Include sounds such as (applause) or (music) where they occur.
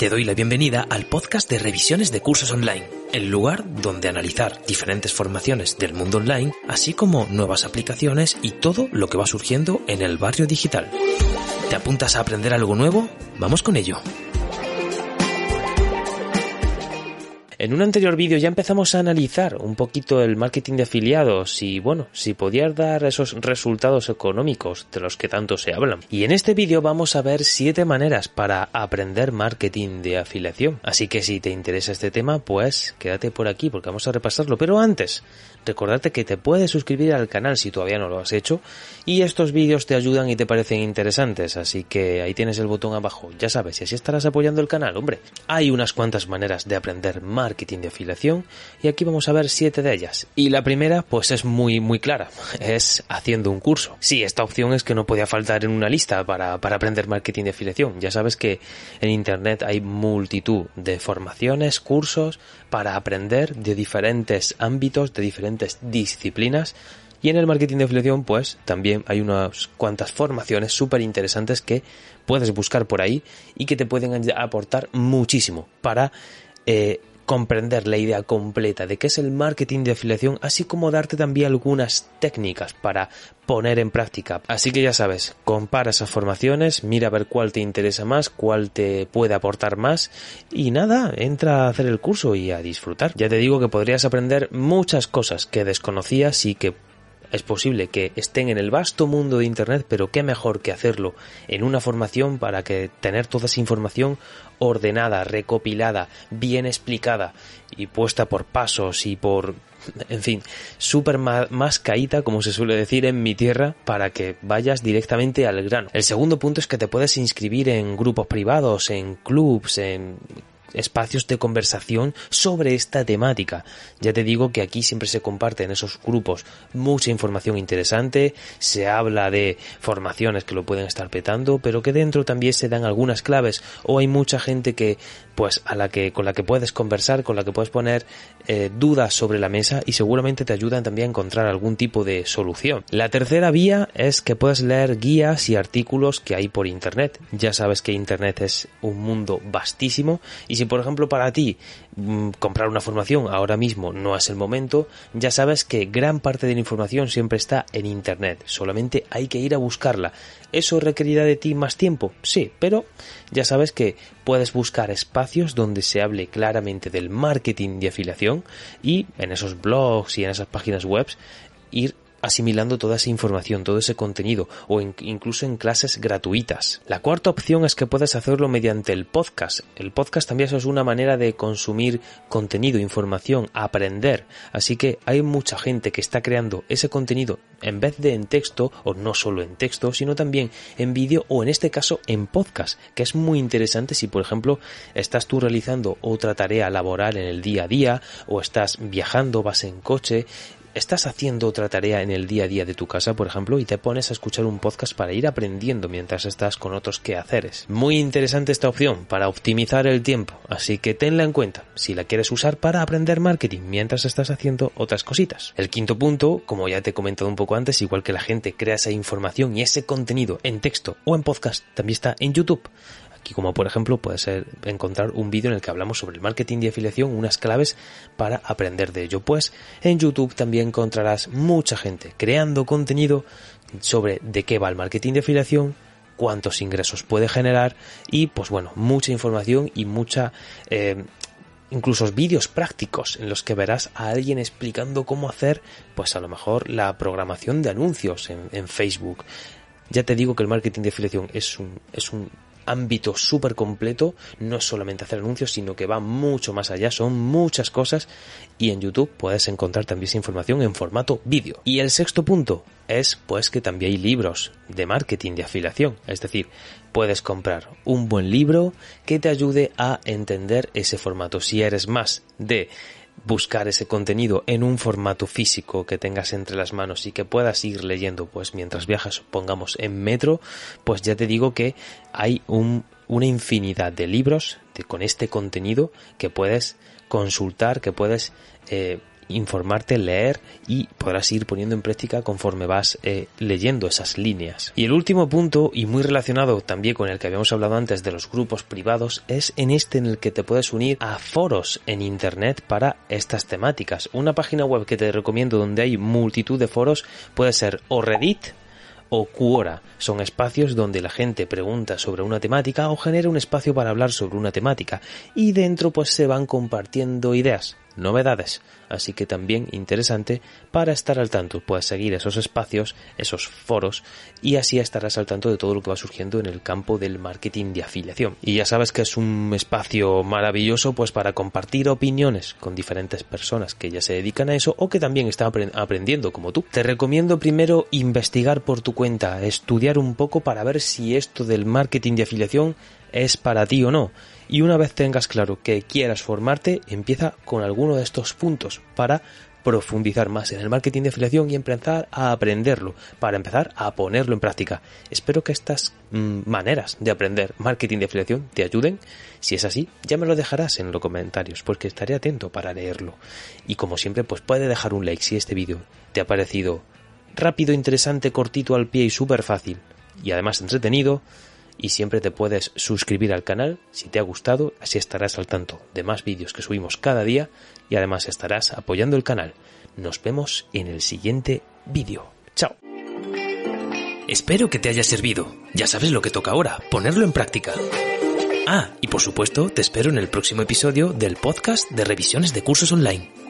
Te doy la bienvenida al podcast de revisiones de cursos online, el lugar donde analizar diferentes formaciones del mundo online, así como nuevas aplicaciones y todo lo que va surgiendo en el barrio digital. ¿Te apuntas a aprender algo nuevo? Vamos con ello. En un anterior vídeo ya empezamos a analizar un poquito el marketing de afiliados y bueno, si podías dar esos resultados económicos de los que tanto se hablan. Y en este vídeo vamos a ver 7 maneras para aprender marketing de afiliación. Así que si te interesa este tema, pues quédate por aquí porque vamos a repasarlo. Pero antes, recordarte que te puedes suscribir al canal si todavía no lo has hecho y estos vídeos te ayudan y te parecen interesantes, así que ahí tienes el botón abajo. Ya sabes, y así estarás apoyando el canal, hombre. Hay unas cuantas maneras de aprender marketing marketing de afiliación y aquí vamos a ver siete de ellas. Y la primera pues es muy muy clara, (laughs) es haciendo un curso. Sí, esta opción es que no podía faltar en una lista para, para aprender marketing de afiliación. Ya sabes que en internet hay multitud de formaciones, cursos para aprender de diferentes ámbitos, de diferentes disciplinas y en el marketing de afiliación, pues también hay unas cuantas formaciones súper interesantes que puedes buscar por ahí y que te pueden aportar muchísimo para eh, comprender la idea completa de qué es el marketing de afiliación, así como darte también algunas técnicas para poner en práctica. Así que ya sabes, compara esas formaciones, mira a ver cuál te interesa más, cuál te puede aportar más y nada, entra a hacer el curso y a disfrutar. Ya te digo que podrías aprender muchas cosas que desconocías y que es posible que estén en el vasto mundo de Internet, pero qué mejor que hacerlo en una formación para que tener toda esa información ordenada, recopilada, bien explicada y puesta por pasos y por, en fin, súper más caída, como se suele decir en mi tierra, para que vayas directamente al grano. El segundo punto es que te puedes inscribir en grupos privados, en clubs, en espacios de conversación sobre esta temática. Ya te digo que aquí siempre se comparte en esos grupos mucha información interesante, se habla de formaciones que lo pueden estar petando, pero que dentro también se dan algunas claves o hay mucha gente que pues a la que con la que puedes conversar, con la que puedes poner eh, dudas sobre la mesa y seguramente te ayudan también a encontrar algún tipo de solución. La tercera vía es que puedes leer guías y artículos que hay por internet. Ya sabes que internet es un mundo vastísimo y si por ejemplo para ti mm, comprar una formación ahora mismo no es el momento, ya sabes que gran parte de la información siempre está en Internet, solamente hay que ir a buscarla. ¿Eso requerirá de ti más tiempo? Sí, pero ya sabes que puedes buscar espacios donde se hable claramente del marketing de afiliación y en esos blogs y en esas páginas web ir asimilando toda esa información, todo ese contenido o incluso en clases gratuitas. La cuarta opción es que puedes hacerlo mediante el podcast. El podcast también es una manera de consumir contenido, información, aprender. Así que hay mucha gente que está creando ese contenido en vez de en texto o no solo en texto, sino también en vídeo o en este caso en podcast, que es muy interesante si por ejemplo estás tú realizando otra tarea laboral en el día a día o estás viajando, vas en coche, estás haciendo otra tarea en el día a día de tu casa, por ejemplo, y te pones a escuchar un podcast para ir aprendiendo mientras estás con otros quehaceres. Muy interesante esta opción para optimizar el tiempo, así que tenla en cuenta si la quieres usar para aprender marketing mientras estás haciendo otras cositas. El quinto punto, como ya te he comentado un poco antes, igual que la gente crea esa información y ese contenido en texto o en podcast, también está en YouTube. Aquí como por ejemplo puede ser encontrar un vídeo en el que hablamos sobre el marketing de afiliación, unas claves para aprender de ello. Pues en YouTube también encontrarás mucha gente creando contenido sobre de qué va el marketing de afiliación, cuántos ingresos puede generar y pues bueno, mucha información y mucha... Eh, incluso vídeos prácticos en los que verás a alguien explicando cómo hacer, pues a lo mejor la programación de anuncios en, en Facebook. Ya te digo que el marketing de afiliación es un, es un ámbito súper completo, no es solamente hacer anuncios, sino que va mucho más allá, son muchas cosas y en YouTube puedes encontrar también esa información en formato vídeo. Y el sexto punto es pues que también hay libros de marketing de afiliación, es decir, puedes comprar un buen libro que te ayude a entender ese formato. Si eres más de buscar ese contenido en un formato físico que tengas entre las manos y que puedas ir leyendo pues mientras viajas pongamos en metro pues ya te digo que hay una infinidad de libros con este contenido que puedes consultar que puedes eh, informarte, leer y podrás ir poniendo en práctica conforme vas eh, leyendo esas líneas. Y el último punto, y muy relacionado también con el que habíamos hablado antes de los grupos privados, es en este en el que te puedes unir a foros en Internet para estas temáticas. Una página web que te recomiendo donde hay multitud de foros puede ser o Reddit, o Quora. Son espacios donde la gente pregunta sobre una temática o genera un espacio para hablar sobre una temática y dentro pues se van compartiendo ideas novedades, así que también interesante para estar al tanto. Puedes seguir esos espacios, esos foros y así estarás al tanto de todo lo que va surgiendo en el campo del marketing de afiliación. Y ya sabes que es un espacio maravilloso pues para compartir opiniones con diferentes personas que ya se dedican a eso o que también están aprendiendo como tú. Te recomiendo primero investigar por tu cuenta, estudiar un poco para ver si esto del marketing de afiliación es para ti o no. Y una vez tengas claro que quieras formarte, empieza con alguno de estos puntos para profundizar más en el marketing de afiliación y empezar a aprenderlo, para empezar a ponerlo en práctica. Espero que estas mm, maneras de aprender marketing de afiliación te ayuden. Si es así, ya me lo dejarás en los comentarios, porque estaré atento para leerlo. Y como siempre, pues puede dejar un like si este vídeo te ha parecido rápido, interesante, cortito al pie y súper fácil, y además entretenido y siempre te puedes suscribir al canal si te ha gustado, así estarás al tanto de más vídeos que subimos cada día y además estarás apoyando el canal. Nos vemos en el siguiente vídeo. Chao. Espero que te haya servido. Ya sabes lo que toca ahora, ponerlo en práctica. Ah, y por supuesto, te espero en el próximo episodio del podcast de revisiones de cursos online.